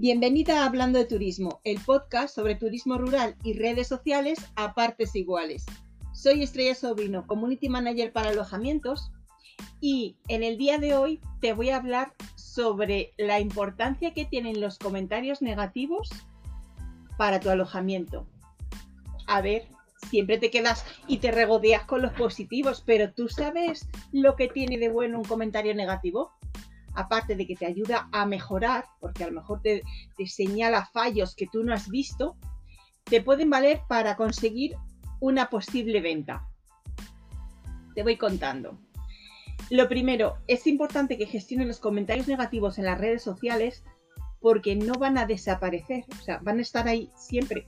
Bienvenida a Hablando de Turismo, el podcast sobre turismo rural y redes sociales a partes iguales. Soy Estrella Sobrino, Community Manager para alojamientos y en el día de hoy te voy a hablar sobre la importancia que tienen los comentarios negativos para tu alojamiento. A ver, siempre te quedas y te regodeas con los positivos, pero ¿tú sabes lo que tiene de bueno un comentario negativo? Aparte de que te ayuda a mejorar, porque a lo mejor te, te señala fallos que tú no has visto, te pueden valer para conseguir una posible venta. Te voy contando. Lo primero, es importante que gestiones los comentarios negativos en las redes sociales porque no van a desaparecer, o sea, van a estar ahí siempre.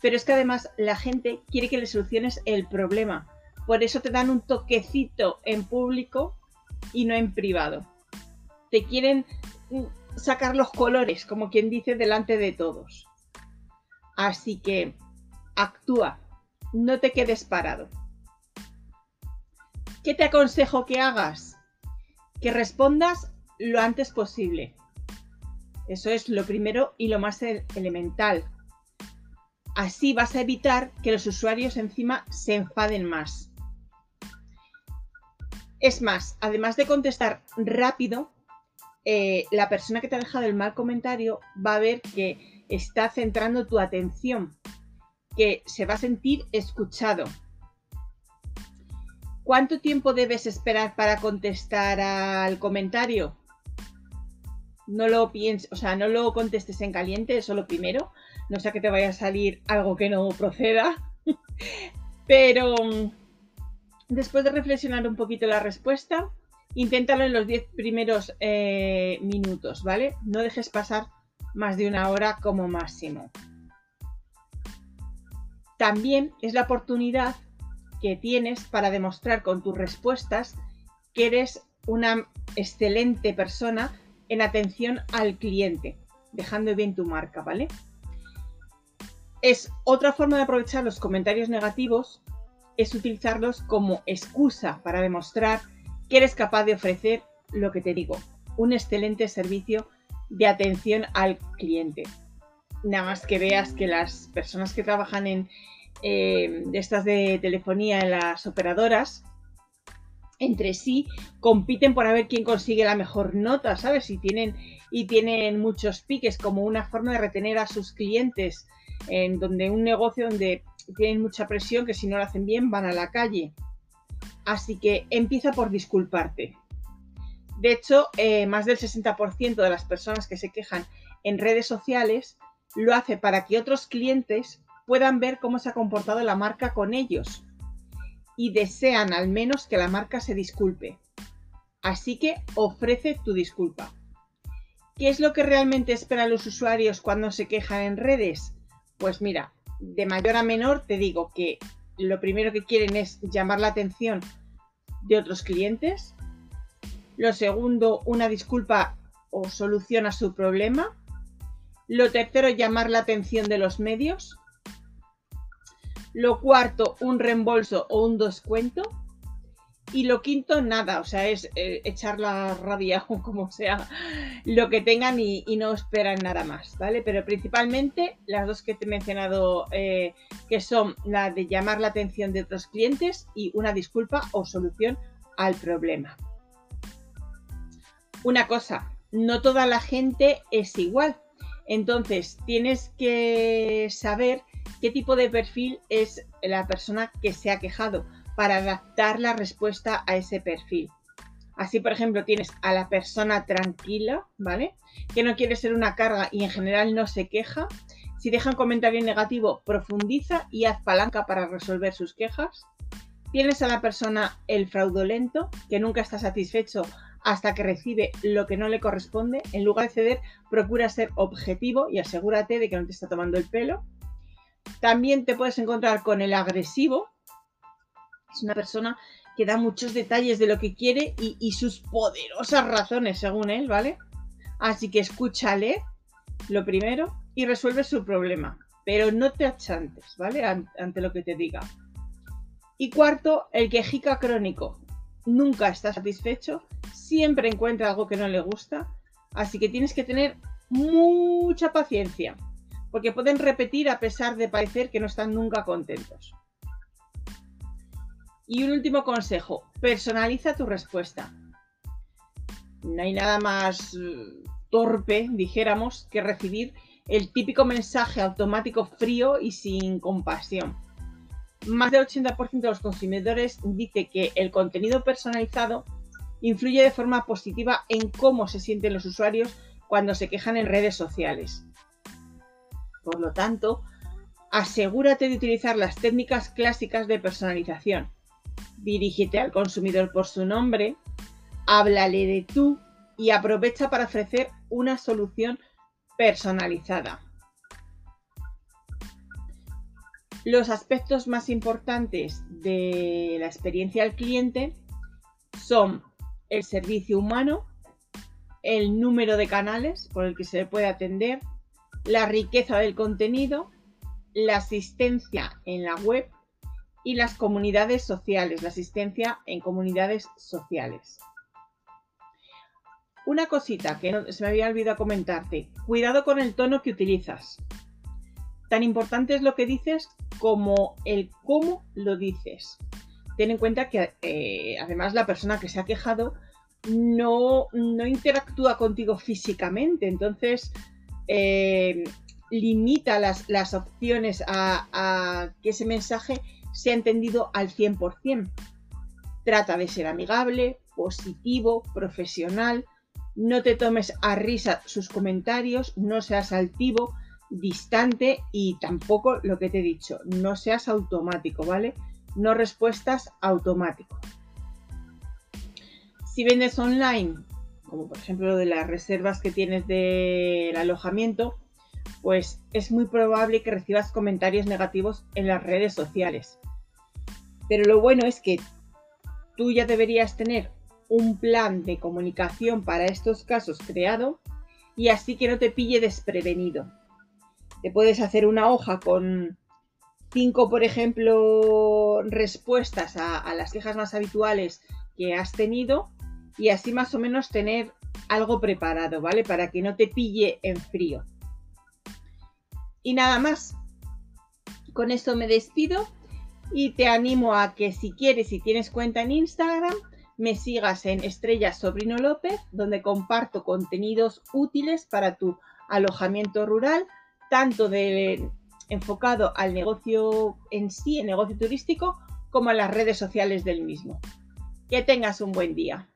Pero es que además la gente quiere que le soluciones el problema. Por eso te dan un toquecito en público y no en privado. Te quieren mm, sacar los colores, como quien dice, delante de todos. Así que actúa, no te quedes parado. ¿Qué te aconsejo que hagas? Que respondas lo antes posible. Eso es lo primero y lo más elemental. Así vas a evitar que los usuarios encima se enfaden más. Es más, además de contestar rápido, eh, la persona que te ha dejado el mal comentario va a ver que está centrando tu atención, que se va a sentir escuchado. ¿Cuánto tiempo debes esperar para contestar al comentario? No lo pienses, o sea, no lo contestes en caliente, eso lo primero no sea que te vaya a salir algo que no proceda. Pero mm, después de reflexionar un poquito la respuesta, inténtalo en los 10 primeros eh, minutos, ¿vale? No dejes pasar más de una hora como máximo. También es la oportunidad que tienes para demostrar con tus respuestas que eres una excelente persona en atención al cliente, dejando bien tu marca, ¿vale? Es otra forma de aprovechar los comentarios negativos, es utilizarlos como excusa para demostrar que eres capaz de ofrecer lo que te digo, un excelente servicio de atención al cliente. Nada más que veas que las personas que trabajan en eh, estas de telefonía en las operadoras entre sí compiten por ver quién consigue la mejor nota, ¿sabes? Y tienen, y tienen muchos piques como una forma de retener a sus clientes en donde un negocio donde tienen mucha presión que si no lo hacen bien van a la calle. Así que empieza por disculparte. De hecho, eh, más del 60% de las personas que se quejan en redes sociales lo hace para que otros clientes puedan ver cómo se ha comportado la marca con ellos y desean al menos que la marca se disculpe. Así que ofrece tu disculpa. ¿Qué es lo que realmente esperan los usuarios cuando se quejan en redes? Pues mira, de mayor a menor te digo que lo primero que quieren es llamar la atención de otros clientes. Lo segundo, una disculpa o solución a su problema. Lo tercero, llamar la atención de los medios. Lo cuarto, un reembolso o un descuento. Y lo quinto, nada, o sea, es eh, echar la rabia o como sea lo que tengan y, no esperan nada más, ¿vale? Pero principalmente las dos que te he mencionado, eh, que son la de llamar la atención de otros clientes y una disculpa o solución al problema. Una cosa, no toda la gente es igual. Entonces, tienes que saber qué tipo de perfil es la persona que se ha quejado para adaptar la respuesta a ese perfil. Así, por ejemplo, tienes a la persona tranquila, ¿vale? Que no quiere ser una carga y en general no se queja. Si deja un comentario negativo, profundiza y haz palanca para resolver sus quejas. Tienes a la persona el fraudulento, que nunca está satisfecho hasta que recibe lo que no le corresponde. En lugar de ceder, procura ser objetivo y asegúrate de que no te está tomando el pelo. También te puedes encontrar con el agresivo, es una persona que da muchos detalles de lo que quiere y, sus poderosas razones, según él, ¿vale? Así que escúchale lo primero y resuelve su problema. Pero no te achantes, ¿vale? Ante lo que te diga. Y cuarto, el quejica crónico. Nunca está satisfecho, siempre encuentra algo que no le gusta, así que tienes que tener mucha paciencia, porque pueden repetir a pesar de parecer que no están nunca contentos. Y un último consejo, personaliza tu respuesta. No hay nada más eh, torpe, dijéramos, que recibir el típico mensaje automático frío y sin compasión. Más del 80% de los consumidores dice que el contenido personalizado influye de forma positiva en cómo se sienten los usuarios cuando se quejan en redes sociales. Por lo tanto, asegúrate de utilizar las técnicas clásicas de personalización. Dirígete al consumidor por su nombre, háblale de tú y aprovecha para ofrecer una solución personalizada. Los aspectos más importantes de la experiencia al cliente son el servicio humano, el número de canales por el que se puede atender, la riqueza del contenido, la asistencia en la web y las comunidades sociales, la asistencia en comunidades sociales. Una cosita que se me había olvidado comentarte, cuidado con el tono que utilizas. Tan importante es lo que dices como el cómo lo dices. Ten en cuenta que eh, además la persona que se ha quejado no, interactúa contigo físicamente, entonces eh, limita las, opciones a, a, que ese mensaje sea entendido al 100%. Trata de ser amigable, positivo, profesional, no te tomes a risa sus comentarios, no seas altivo, distante y tampoco lo que te he dicho, no seas automático, ¿vale? No respuestas automático. Si vendes online, como por ejemplo lo de las reservas que tienes del alojamiento, pues es muy probable que recibas comentarios negativos en las redes sociales. Pero lo bueno es que tú ya deberías tener un plan de comunicación para estos casos creado y así que no te pille desprevenido. Te puedes hacer una hoja con cinco, por ejemplo, respuestas a, las quejas más habituales que has tenido y así más o menos tener algo preparado, ¿vale? Para que no te pille en frío. Y nada más. Con esto me despido y te animo a que si quieres, si tienes cuenta en Instagram, me sigas en Estrella Sobrino López, donde comparto contenidos útiles para tu alojamiento rural tanto de, enfocado al negocio en sí, el negocio turístico, como a las redes sociales del mismo. Que tengas un buen día.